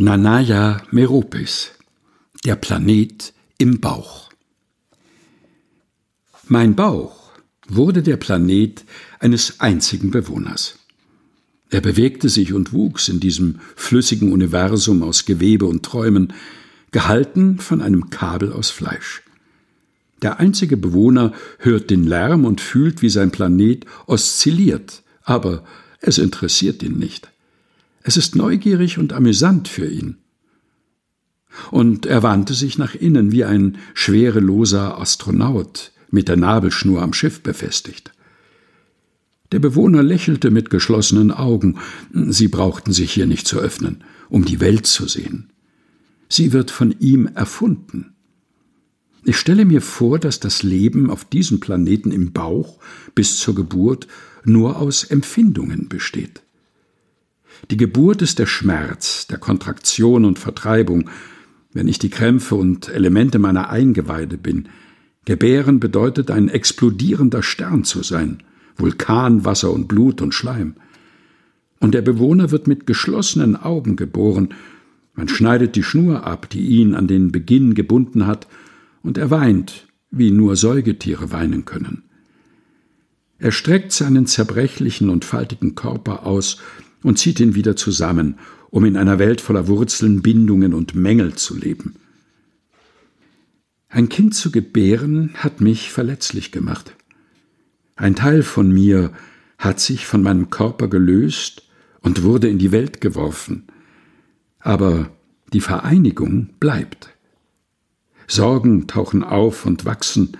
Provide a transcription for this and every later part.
Nanaya Meropis Der Planet im Bauch Mein Bauch wurde der Planet eines einzigen Bewohners. Er bewegte sich und wuchs in diesem flüssigen Universum aus Gewebe und Träumen, gehalten von einem Kabel aus Fleisch. Der einzige Bewohner hört den Lärm und fühlt, wie sein Planet oszilliert, aber es interessiert ihn nicht. Es ist neugierig und amüsant für ihn. Und er wandte sich nach innen wie ein schwereloser Astronaut mit der Nabelschnur am Schiff befestigt. Der Bewohner lächelte mit geschlossenen Augen. Sie brauchten sich hier nicht zu öffnen, um die Welt zu sehen. Sie wird von ihm erfunden. Ich stelle mir vor, dass das Leben auf diesem Planeten im Bauch bis zur Geburt nur aus Empfindungen besteht. Die Geburt ist der Schmerz, der Kontraktion und Vertreibung, wenn ich die Krämpfe und Elemente meiner Eingeweide bin. Gebären bedeutet ein explodierender Stern zu sein, Vulkan, Wasser und Blut und Schleim. Und der Bewohner wird mit geschlossenen Augen geboren, man schneidet die Schnur ab, die ihn an den Beginn gebunden hat, und er weint, wie nur Säugetiere weinen können. Er streckt seinen zerbrechlichen und faltigen Körper aus und zieht ihn wieder zusammen, um in einer Welt voller Wurzeln, Bindungen und Mängel zu leben. Ein Kind zu gebären hat mich verletzlich gemacht. Ein Teil von mir hat sich von meinem Körper gelöst und wurde in die Welt geworfen. Aber die Vereinigung bleibt. Sorgen tauchen auf und wachsen,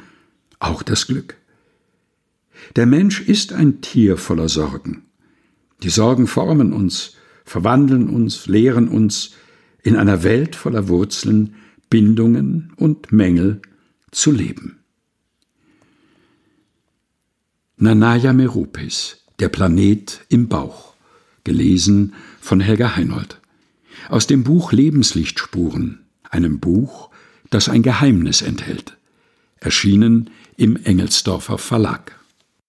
auch das Glück. Der Mensch ist ein Tier voller Sorgen. Die Sorgen formen uns, verwandeln uns, lehren uns, in einer Welt voller Wurzeln, Bindungen und Mängel zu leben. Nanaya Meropis, der Planet im Bauch, gelesen von Helga Heinold. Aus dem Buch Lebenslichtspuren, einem Buch, das ein Geheimnis enthält, erschienen im Engelsdorfer Verlag.